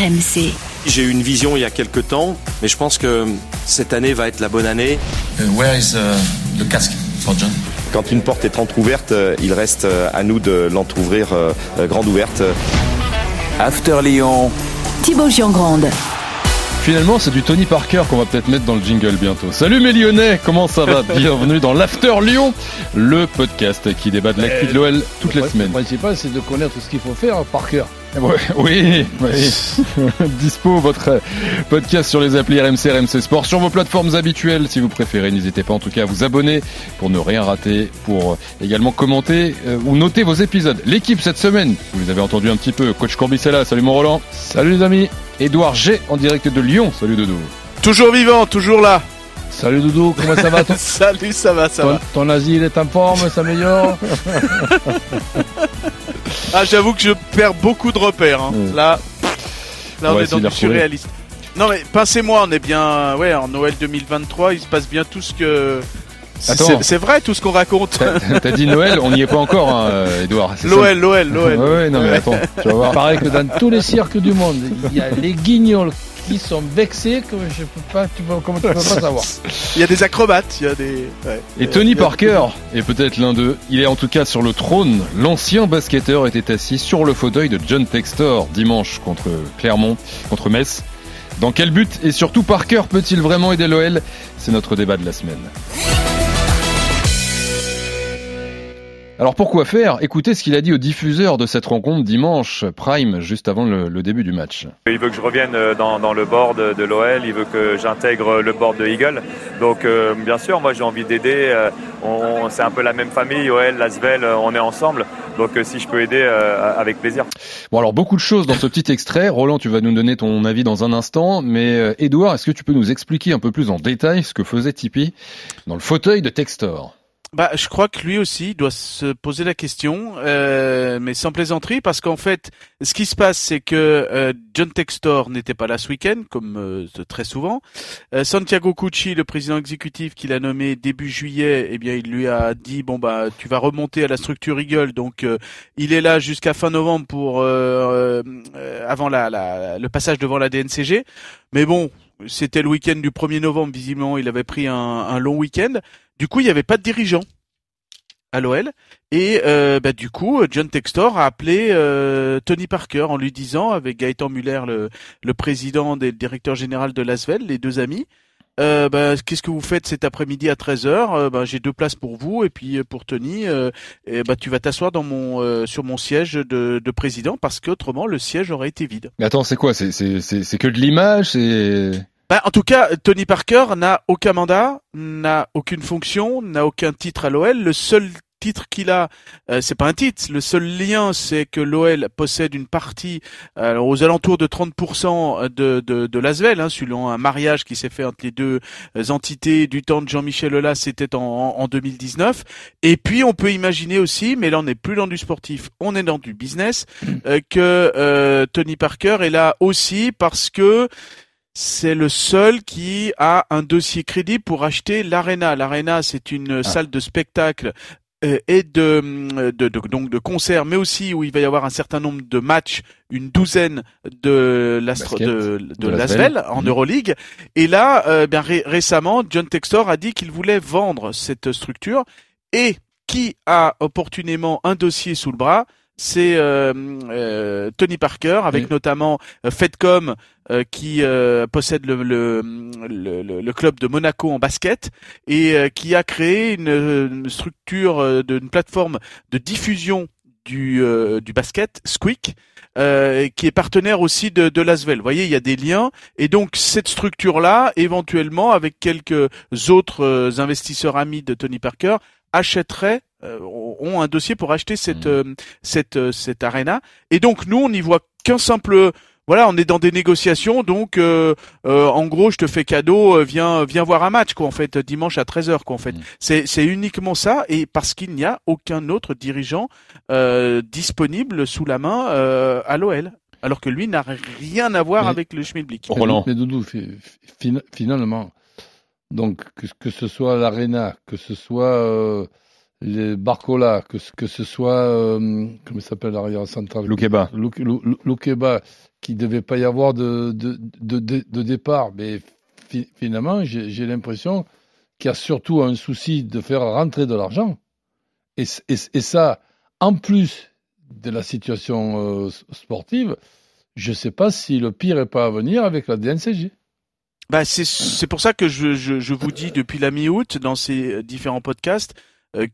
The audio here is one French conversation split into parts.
RMC. J'ai eu une vision il y a quelques temps, mais je pense que cette année va être la bonne année. Uh, where is uh, the casque for John? Quand une porte est entrouverte, euh, il reste euh, à nous de l'entrouvrir euh, euh, grande ouverte. After Lyon, Thibaut Giangrande. Finalement, c'est du Tony Parker qu'on va peut-être mettre dans le jingle bientôt. Salut mes Lyonnais, comment ça va? Bienvenue dans l'After Lyon, le podcast qui débat de l'actu de l'OL toutes les semaines. Le principal, c'est de connaître ce qu'il faut faire par cœur. Oui, oui. Dispo votre podcast sur les applis RMC, RMC Sport, sur vos plateformes habituelles si vous préférez. N'hésitez pas en tout cas à vous abonner pour ne rien rater, pour également commenter euh, ou noter vos épisodes. L'équipe cette semaine, vous les avez entendus un petit peu. Coach Courbis salut mon Roland. Salut les amis. Édouard G en direct de Lyon, salut Dodo. Toujours vivant, toujours là. Salut Doudou, comment ça va ton, Salut, ça va, ça ton, va. ton asile est en forme, s'améliore Ah, j'avoue que je perds beaucoup de repères. hein. Mm. Là, là, on Ouais, est dans du surréaliste. Non mais pincez-moi, on est bien, ouais, en Noël 2023, il se passe bien tout ce que. C'est- Attends. C'est c'est vrai tout ce qu'on raconte. T'as dit Noël, on n'y est pas encore, hein, euh, Edouard. ça L'OL, l'OL, l'OL. Ouais, ouais, non mais attends, tu vas Il voir. paraît que dans tous les cirques du monde, il y a les guignols qui sont vexés que je peux pas, tu peux, comment tu peux pas savoir Il y a des acrobates, il y a des. ouais. Et Tony Parker est peut-être l'un d'eux. Il est en tout cas sur le trône. L'ancien basketteur était assis sur le fauteuil de John Textor dimanche contre Clermont, contre Metz. Dans quel but et surtout Parker peut-il vraiment aider l'OL C'est notre débat de la semaine. Alors pourquoi faire? Écoutez ce qu'il a dit au diffuseur de cette rencontre dimanche, Prime, juste avant le, le début du match. Il veut que je revienne euh, dans, dans le board de l'OL, il veut que j'intègre le board de Eagle. Donc euh, bien sûr, moi j'ai envie d'aider. euh, c'est un peu la même famille, OL, Lasvel, on est ensemble. Donc euh, si je peux aider, avec plaisir. Bon alors beaucoup de choses dans ce petit extrait. Roland, tu vas nous donner ton avis dans un instant. Mais Edouard, est-ce que tu peux nous expliquer un peu plus en détail ce que faisait Tipeee dans le fauteuil de Textor? Bah, je crois que lui aussi doit se poser la question, euh, mais sans plaisanterie, parce qu'en fait, ce qui se passe, c'est que euh, John Textor n'était pas là ce week-end, comme euh, très souvent. Euh, Santiago Cucci, le président exécutif qu'il a nommé début juillet, eh bien, il lui a dit bon bah, tu vas remonter à la structure Eagle, donc euh, il est là jusqu'à fin novembre pour euh, avant la, la- le passage devant la DNCG. Mais bon, c'était le week-end du 1er novembre, visiblement, il avait pris un, un long week-end. Du coup, il n'y avait pas de dirigeant à l'OL. Et euh, bah, du coup, John Textor a appelé euh, Tony Parker en lui disant, avec Gaëtan Muller, le, le président et le directeur général de l'Asvel, les deux amis, euh, bah, qu'est-ce que vous faites cet après-midi à 13h bah, J'ai deux places pour vous et puis euh, pour Tony, euh, et, bah, tu vas t'asseoir dans mon euh, sur mon siège de, de président parce qu'autrement le siège aurait été vide. Mais attends, c'est quoi? C'est que de l'image? Bah, en tout cas, Tony Parker n'a aucun mandat, n'a aucune fonction, n'a aucun titre à l'OL. Le seul titre qu'il a, euh, c'est pas un titre. Le seul lien, c'est que l'OL possède une partie euh, aux alentours de 30% de, de, de l'Asvel, hein, selon un mariage qui s'est fait entre les deux euh, entités du temps de Jean-Michel Aulas, c'était en, en 2019. Et puis, on peut imaginer aussi, mais là, on n'est plus dans du sportif, on est dans du business, euh, que euh, Tony Parker est là aussi parce que c'est le seul qui a un dossier crédible pour acheter l'Arena. L'Arena, c'est une salle de spectacle euh, et de, euh, de, de- donc de concerts, mais aussi où il va y avoir un certain nombre de matchs, une douzaine de l'Astro, Basket, de, de de l'Asvel. en Mhm. Euroleague. Et là, euh, bien ré- récemment, John Textor a dit qu'il voulait vendre cette structure et qui a opportunément un dossier sous le bras? C'est euh, euh, Tony Parker, avec Oui. notamment euh, Fedcom euh, qui euh, possède le, le, le, le- le club de Monaco en basket et euh, qui a créé une, une structure, euh, de, une plateforme de diffusion du, euh, du basket, Squeak, euh, qui est partenaire aussi de, de l'Asvel. Vous voyez, il y a des liens. Et donc, cette structure-là, éventuellement, avec quelques autres investisseurs amis de Tony Parker, achèterait ont un dossier pour acheter cette euh, cette euh, cette arena et donc nous on n'y voit qu'un simple voilà on est dans des négociations donc euh, euh, en gros je te fais cadeau euh, viens viens voir un match quoi en fait dimanche à 13h quoi en fait Mhm. c'est c'est uniquement ça et parce qu'il n'y a aucun autre dirigeant euh, disponible sous la main euh, à l'OL alors que lui n'a rien à voir Mais- avec le Schmilblick. Roland. Mais Doudou, fi- fi- finalement, donc que, que ce soit l'Arena, que ce soit euh, les Barcola, que, ce- que ce soit, euh, comment il s'appelle l'arrière central? Loukeba. Lou- Lou- Lou- Loukeba, qui devait pas y avoir de, de, de, de- de départ. Mais fi- finalement, j'ai j'ai l'impression qu'il y a surtout un souci de faire rentrer de l'argent. Et, et, et ça, en plus de la situation euh, sportive, je sais pas si le pire est pas à venir avec la DNCG. Bah c'est c'est pour ça que je, je, je vous dis depuis la mi-août dans ces euh, différents podcasts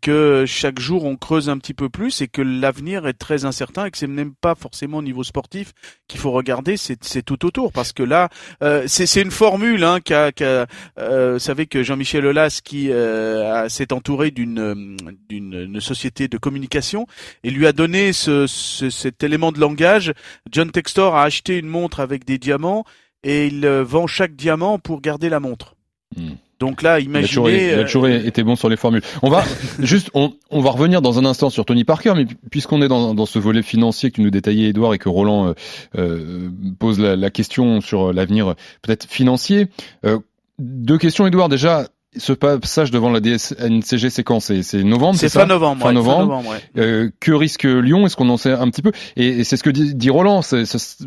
que chaque jour on creuse un petit peu plus et que l'avenir est très incertain et que c'est même pas forcément au niveau sportif qu'il faut regarder, c'est tout autour parce que là euh, c'est une formule hein qu'a qu'a, euh, vous savez que Jean-Michel Aulas qui euh, s'est entouré d'une euh, d'une une société de communication et lui a donné ce cet élément de langage. John Textor a acheté une montre avec des diamants et il euh, vend chaque diamant pour garder la montre. Hmm. Donc là, Il a toujours, imaginez. il a toujours euh, été bon sur les formules. On va juste, on, on va revenir dans un instant sur Tony Parker, mais pu- puisqu'on est dans, dans ce volet financier que nous détaillait Edouard et que Roland euh, euh, pose la, la question sur l'avenir euh, peut-être financier. Euh, deux questions, Edouard. Déjà, ce passage devant la DSNCG, c'est quand? C'est novembre, c'est fin novembre. Fin ouais, novembre. ouais. Euh, que risque Lyon? Est-ce qu'on en sait un petit peu? Et, et c'est ce que dit, dit Roland, c'est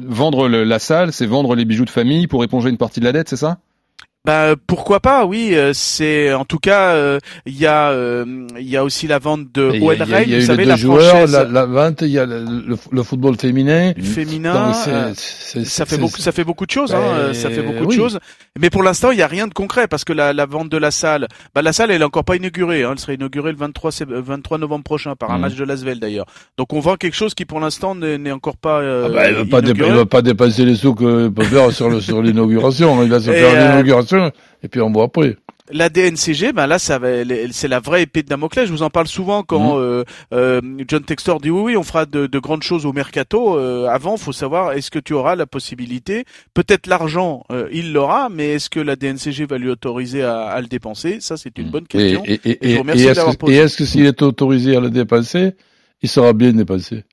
vendre le- la salle, c'est vendre les bijoux de famille pour éponger une partie de la dette, c'est ça? Bah pourquoi pas Oui, euh, c'est en tout cas euh, il y a euh, il y a aussi la vente de Et Il y a, vous savez la joueurs, franchise la, la vente, il y a le, le- le football féminin. féminin. Donc, euh, c'est- c'est- ça fait beaucoup, ça fait beaucoup de choses, hein, Ben, euh, ça fait beaucoup de choses. Mais pour l'instant, il y a rien de concret parce que la, la vente de la salle, bah la salle elle est encore pas inaugurée. Hein, elle serait inaugurée le 23 sé- euh, 23 novembre prochain par un Mhm. match de Lasvel d'ailleurs. Donc on vend quelque chose qui pour l'instant n'est encore pas. euh, Ah bah, il va, pas il va pas dépenser les sous qu'il peut faire sur le- sur l'inauguration. Il va se faire euh, et puis on voit après. La DNCG, ben là, ça c'est la vraie épée de Damoclès. Je vous en parle souvent quand Mhm. euh, euh, John Textor dit oui, oui, on fera de, de grandes choses au mercato. Euh, avant, faut savoir est-ce que tu auras la possibilité? Peut-être l'argent, euh, il l'aura, mais est-ce que la DNCG va lui autoriser à, à le dépenser? Ça, c'est une Mhm. bonne question. et, et, Et je vous et- remercie est-ce que, est-ce s'il est autorisé à le dépenser, il sera bien dépensé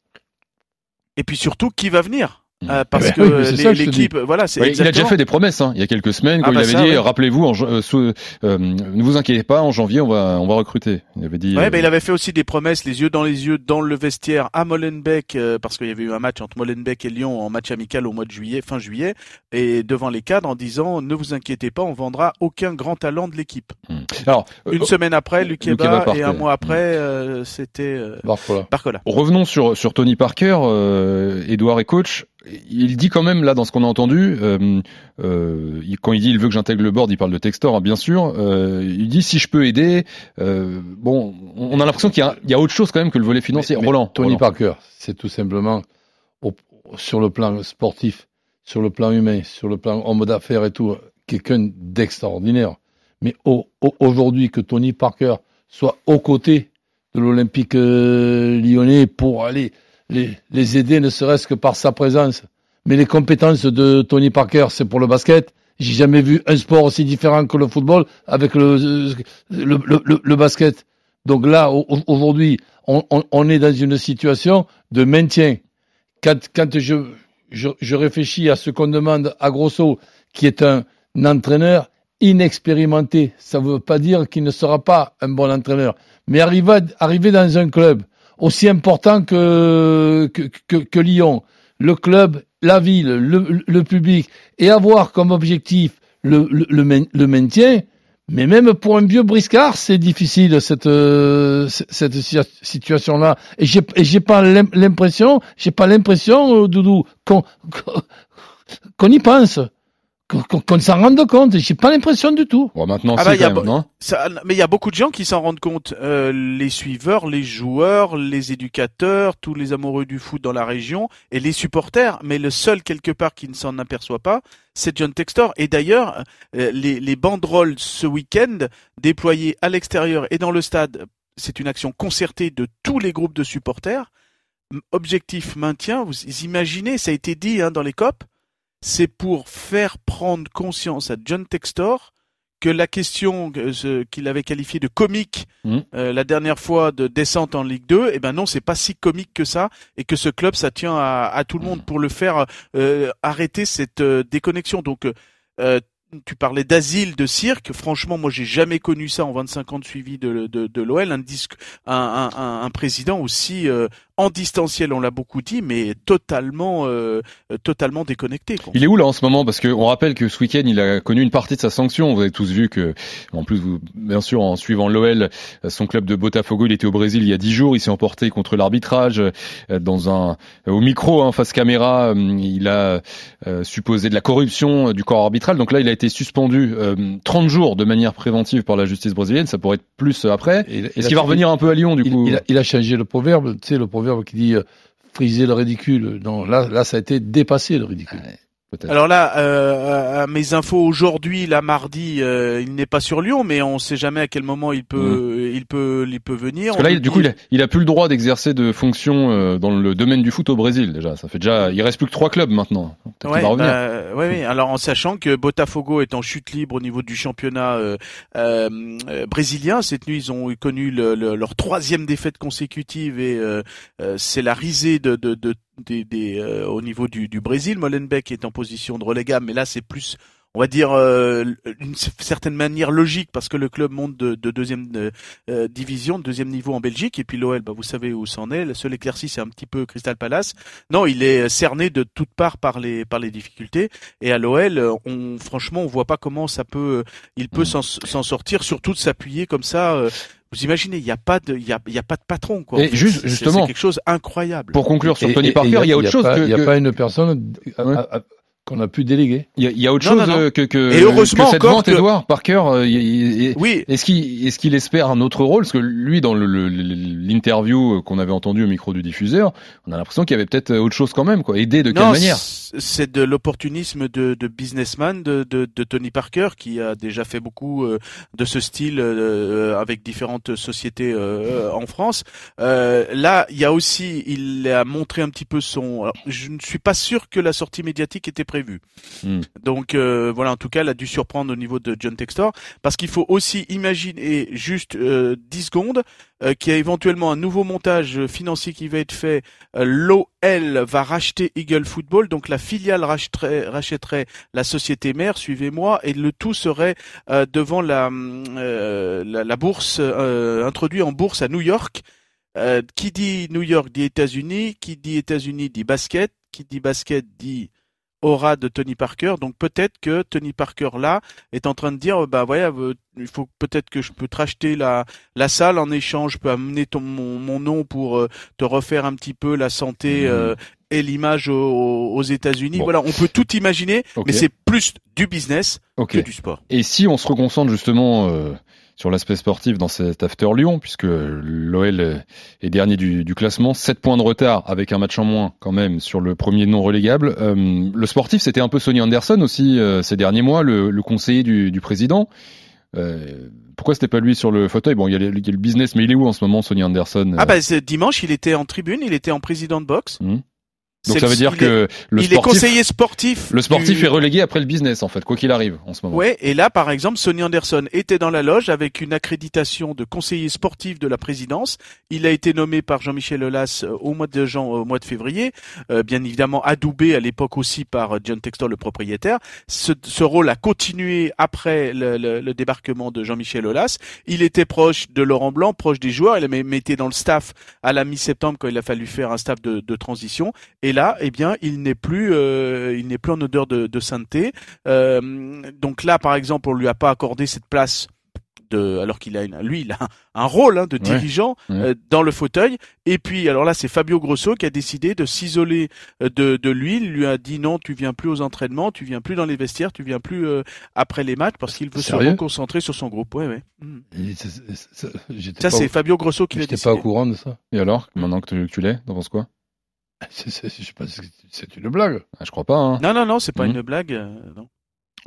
Et puis surtout, qui va venir? Euh, Parce Ouais, que oui, te l'équipe, voilà, c'est il a déjà fait des promesses hein, il y a quelques semaines quand Ah bah il avait ça, dit ouais. rappelez-vous euh, sous- euh, ne vous inquiétez pas en janvier on va on va recruter il avait dit Ouais, euh, bah, il avait fait aussi des promesses, les yeux dans les yeux, dans le vestiaire à Molenbeek, euh, parce qu'il y avait eu un match entre Molenbeek et Lyon en match amical au mois de juillet, fin juillet, et devant les cadres en disant ne vous inquiétez pas, on vendra aucun grand talent de l'équipe. alors euh, Une semaine après, Lukeba partait. et un mois après, euh, c'était euh, Barcola. Barcola. revenons sur sur Tony Parker euh, Edouard est coach il dit quand même là dans ce qu'on a entendu euh, euh, quand il dit il veut que j'intègre le board il parle de Textor hein, bien sûr euh, il dit si je peux aider bon on a l'impression qu'il y a, il y a autre chose quand même que le volet financier Mais- mais Roland Tony Roland. Parker, c'est tout simplement au- sur le plan sportif, sur le plan humain, sur le plan homme d'affaires et tout, quelqu'un d'extraordinaire. Mais au- au- aujourd'hui, que Tony Parker soit aux côtés de l'Olympique lyonnais pour aller les, aider, ne serait-ce que par sa présence. Mais les compétences de Tony Parker, c'est pour le basket. J'ai jamais vu un sport aussi différent que le football avec le, le, basket. Donc là, au- au- aujourd'hui, on, est dans une situation de maintien. Quand, quand je, je, je réfléchis à ce qu'on demande à Grosso, qui est un entraîneur inexpérimenté, ça ne veut pas dire qu'il ne sera pas un bon entraîneur, mais arriver, arriver dans un club aussi important que, que, que, que Lyon, le club, la ville, le, le public, et avoir comme objectif le, le, le main- le maintien, mais même pour un vieux briscard, c'est difficile cette euh, cette si- situation-là. Et j'ai j'ai pas l'im- l'impression, j'ai pas l'impression, euh, Doudou, qu'on- qu'on y pense, qu'on qu'on- qu'on s'en rende compte. J'ai pas l'impression du tout. Bon, maintenant Ah bah, y a même, non Ça, mais il y a beaucoup de gens qui s'en rendent compte. Euh, les suiveurs, les joueurs, les éducateurs, tous les amoureux du foot dans la région et les supporters. Mais le seul quelque part qui ne s'en aperçoit pas, c'est John Textor. Et d'ailleurs, euh, les, les banderoles ce week-end déployées à l'extérieur et dans le stade, c'est une action concertée de tous les groupes de supporters. Objectif maintien. Vous imaginez, ça a été dit hein, dans les COP, c'est pour faire prendre conscience à John Textor que la question que- ce- qu'il avait qualifiée de comique Mhm. euh, la dernière fois de descente en Ligue 2, eh ben non, c'est pas si comique que ça, et que ce club, ça tient à, à tout le monde pour le faire euh, arrêter cette euh, déconnexion. Donc, euh, tu parlais d'asile, de cirque. Franchement, moi, j'ai jamais connu ça en 25 ans de suivi de, de, de l'OL. Un, disque, un, un, un, président aussi euh, en distanciel, on l'a beaucoup dit, mais totalement, euh, totalement déconnecté. Quoi. Il est où là en ce moment? Parce qu'on rappelle que ce week-end, il a connu une partie de sa sanction. Vous avez tous vu que, en plus, vous, bien sûr, en suivant l'OL, son club de Botafogo, il était au Brésil il y a dix jours. Il s'est emporté contre l'arbitrage euh, dans un au micro, hein, face caméra. Euh, il a euh, supposé de la corruption du corps arbitral. Donc là, il a été suspendu 30 jours de manière préventive par la justice brésilienne. Ça pourrait être plus après. Est-ce qu'il va revenir un peu à Lyon du coup? il a, il a changé le proverbe. Tu sais, le proverbe qui dit euh, friser le ridicule. Non, là, là, ça a été dépassé le ridicule. Alors là, euh, à mes infos aujourd'hui, là mardi, euh, il n'est pas sur Lyon, mais on ne sait jamais à quel moment il peut, mmh. il peut, il peut venir. Parce que là, du coup, il a, il a, plus le droit d'exercer de fonctions euh, dans le domaine du foot au Brésil déjà. Ça fait déjà, il reste plus que trois clubs maintenant. Ouais, va. Bah, ouais. Alors en sachant que Botafogo est en chute libre au niveau du championnat euh, euh, brésilien, cette nuit ils ont connu le, le, leur troisième défaite consécutive et c'est la risée de, de, de des, des euh, au niveau du, du Brésil. Molenbeek est en position de relégable, mais là c'est plus on va dire euh, une certaine manière logique parce que le club monte de, de deuxième euh, division, de deuxième niveau en Belgique et puis l'OL, bah, vous savez où c'en est. Le seul éclairci c'est un petit peu Crystal Palace. Non, il est cerné de toutes parts par les par les difficultés et à l'OL, on franchement on voit pas comment ça peut, il peut mmh. s'en sortir, surtout de s'appuyer comme ça vous imaginez, il n'y a pas de, il y a, y a pas de patron quoi. Et juste, justement, c'est quelque chose incroyable. Pour conclure sur Tony Parker, il y, a autre chose. Il n'y a, pas une personne qu'on a pu déléguer. Il y a, y a autre chose que que et heureusement que cette vente, Edouard Parker. Euh, oui. Est-ce qu'il est-ce qu'il espère un autre rôle? Parce que lui, dans l'interview qu'on avait entendu au micro du diffuseur, on a l'impression qu'il y avait peut-être autre chose quand même. Quoi. Aider de quelle manière? C'est de l'opportunisme de, de businessman de, de, de, Tony Parker qui a déjà fait beaucoup euh, de ce style euh, avec différentes sociétés en France. là, il y a aussi, il a montré un petit peu son. Alors, je ne suis pas sûr que la sortie médiatique était prévu. Hmm. Donc euh, voilà, en tout cas, elle a dû surprendre au niveau de John Textor, parce qu'il faut aussi imaginer juste euh, 10 secondes euh, qu'il y a éventuellement un nouveau montage financier qui va être fait. Euh, L'OL va racheter Eagle Football, donc la filiale rachèterait, rachèterait la société mère, suivez-moi, et le tout serait devant la, la, la, bourse, introduit en bourse à New York. qui dit New York dit États-Unis, qui dit États-Unis dit basket, qui dit basket dit aura de Tony Parker. Donc peut-être que Tony Parker là est en train de dire bah ouais euh, il faut peut-être que je peux te racheter la la salle en échange, je peux amener ton mon, mon nom pour euh, te refaire un petit peu la santé mmh. euh, et l'image aux, aux États-Unis. Voilà, on peut tout imaginer, mais c'est plus du business que du sport. Et si on se reconcentre justement sur l'aspect sportif dans cet after Lyon, puisque l'OL est dernier du, du, classement, 7 points de retard avec un match en moins quand même sur le premier non relégable. Euh, le sportif, c'était un peu Sonny Anderson aussi euh, ces derniers mois, le, le conseiller du, du président. Euh, pourquoi c'était pas lui sur le fauteuil? Bon, il y, a il y, a le business, mais il est où en ce moment, Sonny Anderson? Ah bah dimanche, il était en tribune, il était en président de boxe. Mmh. Donc ça veut dire que le il sportif, est conseiller sportif. Le sportif est relégué après le business en fait, quoi qu'il arrive en ce moment. Ouais, et là par exemple, Sonny Anderson était dans la loge avec une accréditation de conseiller sportif de la présidence. Il a été nommé par Jean-Michel Aulas euh, au mois de jan, au mois de février, euh, bien évidemment adoubé à l'époque aussi par John Textor le propriétaire. Ce, ce rôle a continué après le, le, le débarquement de Jean-Michel Aulas. Il était proche de Laurent Blanc, proche des joueurs. Il a été dans le staff à la mi-septembre quand il a fallu faire un staff de, de transition. Et là, eh bien, il n'est plus, euh, il n'est plus en odeur de, de sainteté. Euh, donc là, par exemple, on lui a pas accordé cette place. De, alors qu'il a une, lui il a un, rôle hein, de dirigeant ouais, ouais. Euh, dans le fauteuil et puis alors là c'est Fabio Grosso qui a décidé de s'isoler de, de lui il lui a dit non tu viens plus aux entraînements tu viens plus dans les vestiaires tu viens plus euh, après les matchs parce qu'il veut Sérieux se concentrer sur son groupe ouais ouais mm. C'est- ça c'est Fabio Grosso qui l'a J'étais décidé pas au courant de ça. Et alors, maintenant que tu, que tu l'es, t'en penses quoi? C'est- c'est- Je sais pas, c'est- c'est une blague. ah, Je crois pas. Hein. non non non c'est pas Mhm. une blague euh, non.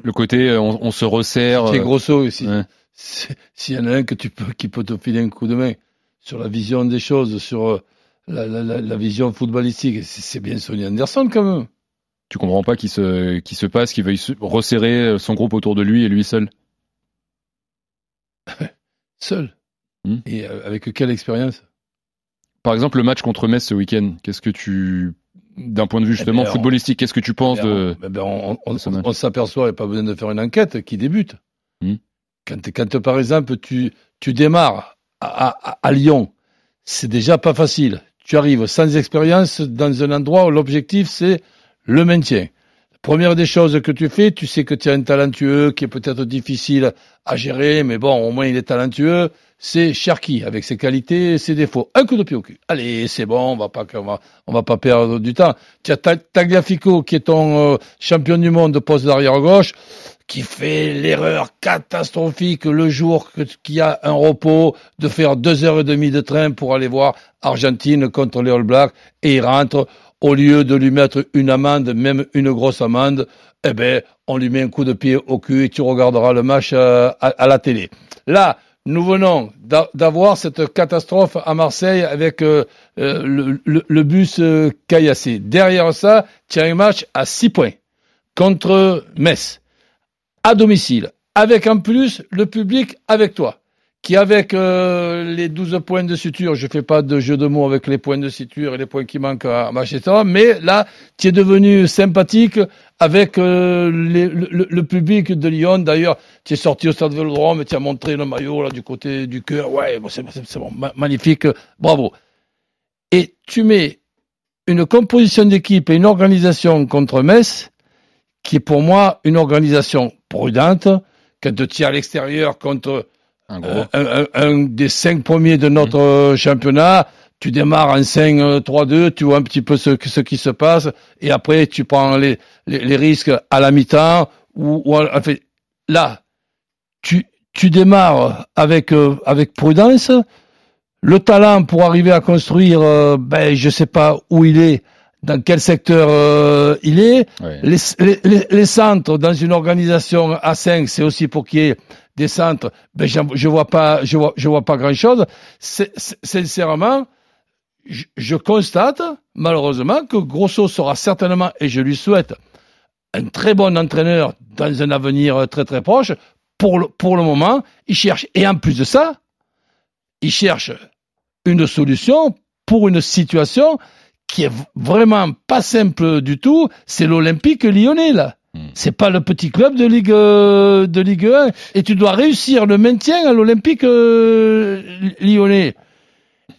Le côté, euh, on, on se resserre. C'est euh, grosso aussi. ouais. C'est- S'il y en a un que tu peux, qui peut te filer un coup de main sur la vision des choses, sur la, la, la, la vision footballistique, c'est c'est bien Sonny Anderson quand même. Tu comprends pas qu'il se, qu'il se passe, qu'il veuille se- resserrer son groupe autour de lui et lui seul. Seul. Hmm. Et avec quelle expérience? Par exemple, le match contre Metz ce week-end, qu'est-ce que tu d'un point de vue justement Eh ben, on- footballistique. Qu'est-ce que tu penses Eh ben, de on- eh ben, on s'aperçoit, il n'y a pas besoin de faire une enquête, qui débute. Hmm. Quand, quand, par exemple, tu, tu démarres à, à- à Lyon, c'est déjà pas facile. Tu arrives sans expérience dans un endroit où l'objectif, c'est le maintien. Première des choses que tu fais, tu sais que tu as un talentueux qui est peut-être difficile à gérer, mais bon, au moins il est talentueux. C'est Cherki, avec ses qualités et ses défauts. Un coup de pied au cul. Allez, c'est bon, on va pas, on va, on va pas perdre du temps. Ta- Tagliafico, qui est ton euh, champion du monde de poste d'arrière gauche, qui fait l'erreur catastrophique le jour qu'il y a un repos de faire deux heures et demie de train pour aller voir Argentine contre les All Blacks et il rentre au lieu de lui mettre une amende, même une grosse amende, eh ben, on lui met un coup de pied au cul et tu regarderas le match euh, à la télé. Là, nous venons d'a- d'avoir cette catastrophe à Marseille avec euh, euh, le, bus euh. Derrière ça, un match à 6 points contre Metz, à domicile, avec en plus le public avec toi, qui avec euh, les 12 points de suture, je fais pas de jeu de mots avec les points de suture et les points qui manquent à Manchester, mais là, tu es devenu sympathique avec euh, le, public de Lyon. D'ailleurs, tu es sorti au stade Vélodrome, tu as montré le maillot là du côté du cœur. Ouais, c'est bon, ma- magnifique, bravo. Et tu mets une composition d'équipe et une organisation contre Metz qui est pour moi une organisation prudente. Quand tu es à l'extérieur contre un gros. Euh, un, un- un des cinq premiers de notre euh, championnat, tu démarres en 5-3-2, tu vois un petit peu ce, ce qui se passe, et après tu prends les, les, les risques à la mi-temps, ou, ou en fait, là, tu, tu démarres avec, euh, avec prudence, le talent pour arriver à construire, euh, ben, je sais pas où il est, dans quel secteur euh, il est, les, les- les centres dans une organisation à 5, c'est aussi pour qu'il y ait des centres. Ben, je vois pas, je vois, je vois pas grand chose. Sincèrement, je, constate, malheureusement, que Grosso sera certainement, et je lui souhaite, un très bon entraîneur dans un avenir très très proche. Pour le, pour le moment, il cherche, et en plus de ça, il cherche une solution pour une situation qui est vraiment pas simple du tout. C'est l'Olympique lyonnais, là. Hmm. C'est pas le petit club de Ligue, euh, de Ligue 1. Et tu dois réussir le maintien à l'Olympique euh, lyonnais.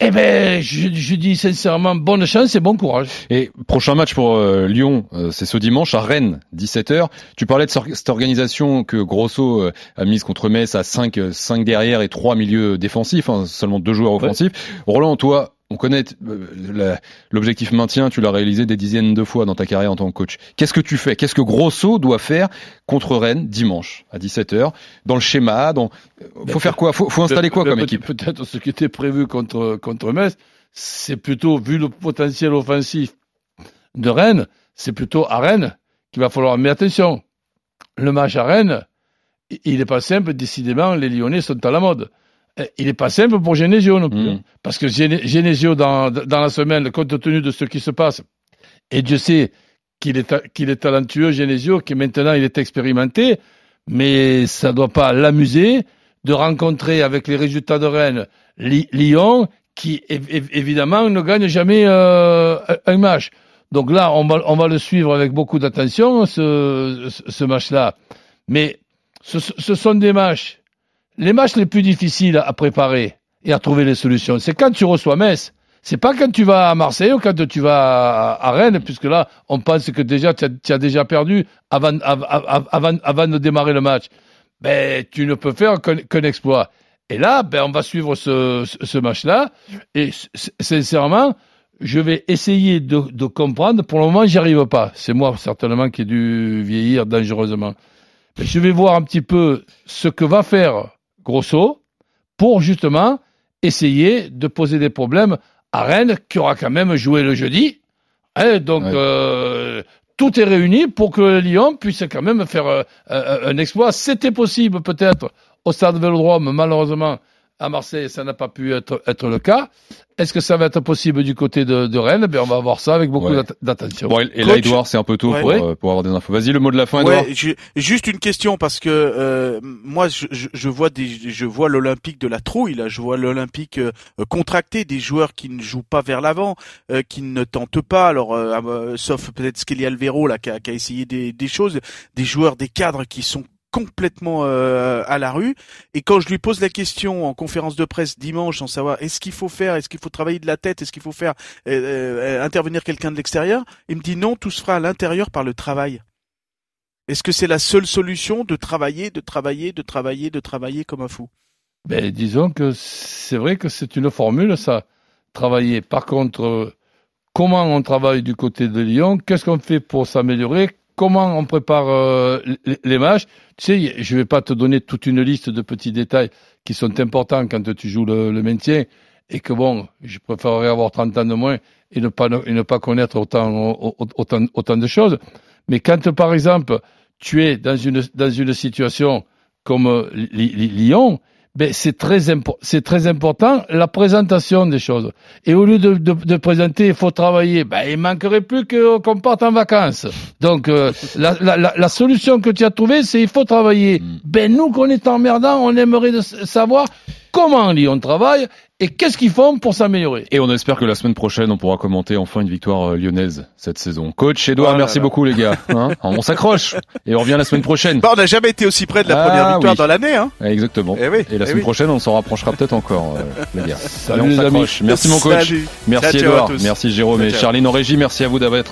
Eh ben, je, je dis sincèrement, bonne chance et bon courage. Et prochain match pour euh, Lyon, euh, c'est ce dimanche à Rennes, 17h. Tu parlais de cette organisation que Grosso euh, a mise contre Metz à 5, 5 derrière et 3 milieux défensifs, hein, seulement deux joueurs offensifs. Roland, toi, on connaît euh, l'objectif maintien, tu l'as réalisé des dizaines de fois dans ta carrière en tant que coach. Qu'est-ce que tu fais? Qu'est-ce que Grosso doit faire contre Rennes dimanche à 17h dans le schéma dans... Faut faire quoi? Faut, faut installer quoi comme équipe? Peut-être ce qui était prévu contre, contre Metz, c'est plutôt, vu le potentiel offensif de Rennes, c'est plutôt à Rennes qu'il va falloir. Mais attention, le match à Rennes, il n'est pas simple, décidément, les Lyonnais sont à la mode. Eh, Il n'est pas simple pour Genesio non plus. Mhm. hein. Parce que Gene- Genesio, dans, dans la semaine, compte tenu de ce qui se passe, et Dieu sait qu'il est, qu'il est talentueux, Genesio, qui maintenant il est expérimenté, mais ça ne doit pas l'amuser de rencontrer avec les résultats de Rennes Lyon, qui év- év- évidemment ne gagne jamais euh, un- match. Donc là, on va, on va le suivre avec beaucoup d'attention, ce, ce- ce match-là. Mais ce, ce sont des matchs, les matchs les plus difficiles à préparer et à trouver les solutions. C'est quand tu reçois Metz. C'est pas quand tu vas à Marseille ou quand tu vas à, Rennes, puisque là, on pense que déjà, tu as, déjà perdu avant, av- av- avant, avant de démarrer le match. Ben, tu ne peux faire qu'un exploit. Et là, ben, on va suivre ce, ce- match-là. Et sincèrement, je vais essayer de, de comprendre. Pour le moment, j'y arrive pas. C'est moi, certainement, qui ai dû vieillir dangereusement. Je vais voir un petit peu ce que va faire Grosso pour justement essayer de poser des problèmes à Rennes, qui aura quand même joué le jeudi. Hein, donc, Ouais. euh, tout est réuni pour que Lyon puisse quand même faire euh, un, un exploit. C'était possible peut-être au stade Vélodrome, malheureusement, À Marseille, ça n'a pas pu être, être le cas. Est-ce que ça va être possible du côté de, de Rennes? Ben, On va voir ça avec beaucoup Ouais. d'attention. Bon, et et là. Edouard, c'est un peu tôt Ouais. pour, euh, pour avoir des infos. Vas-y, le mot de la fin, Edouard. Ouais, ju- juste une question parce que euh, moi je, je, je vois des je vois l'Olympique de la trouille là, je vois l'Olympique euh, contracté, des joueurs qui ne jouent pas vers l'avant, euh, qui ne tentent pas. Alors euh, euh, sauf peut-être Skelly Alvero là qui a, qui a essayé des, des choses, des joueurs, des cadres qui sont complètement euh, à la rue. Et quand je lui pose la question en conférence de presse dimanche sans savoir est-ce qu'il faut faire est-ce qu'il faut travailler de la tête est-ce qu'il faut faire euh, euh, intervenir quelqu'un de l'extérieur il me dit non tout se fera à l'intérieur par le travail. Est-ce que c'est la seule solution de travailler, de travailler, de travailler, de travailler comme un fou? Ben, disons que c'est vrai que c'est une formule, ça, travailler. Par contre, comment on travaille du côté de Lyon? Qu'est-ce qu'on fait pour s'améliorer? Comment on prépare euh, les, matchs Tu sais, je vais pas te donner toute une liste de petits détails qui sont importants quand tu joues le, maintien et que bon, je préférerais avoir 30 ans de moins et ne pas, connaître autant, de choses. Mais quand, par exemple, tu es dans une, dans une situation comme euh, Lyon, ben c'est très impo- c'est très important la présentation des choses. Et au lieu de, de, de présenter, il faut travailler. Ben il manquerait plus que qu'on parte en vacances. Donc euh, la, la, la, solution que tu as trouvée, c'est il faut travailler. Mm. Ben nous qu'on est emmerdant, on aimerait de savoir comment Lyon travaille et qu'est-ce qu'ils font pour s'améliorer. Et on espère que la semaine prochaine, on pourra commenter enfin une victoire euh, lyonnaise cette saison. Coach Edouard, Oh merci là. beaucoup les gars. Hein on s'accroche et on revient la semaine prochaine. bah, On n'a jamais été aussi près de la Ah, première victoire oui. dans l'année. Hein Ouais, Exactement. Eh oui, Et la eh semaine oui. prochaine, on s'en rapprochera peut-être encore, euh, les gars. Salut on les amis. Merci mon coach. Salut. Merci Ciao, Edouard, merci Jérôme Ciao, et. Charline en régie, merci à vous d'avoir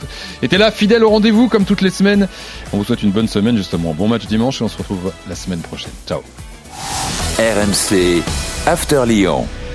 été là fidèle au rendez-vous comme toutes les semaines. On vous souhaite une bonne semaine justement. Bon match dimanche et on se retrouve la semaine prochaine. Ciao. RMC After Lyon.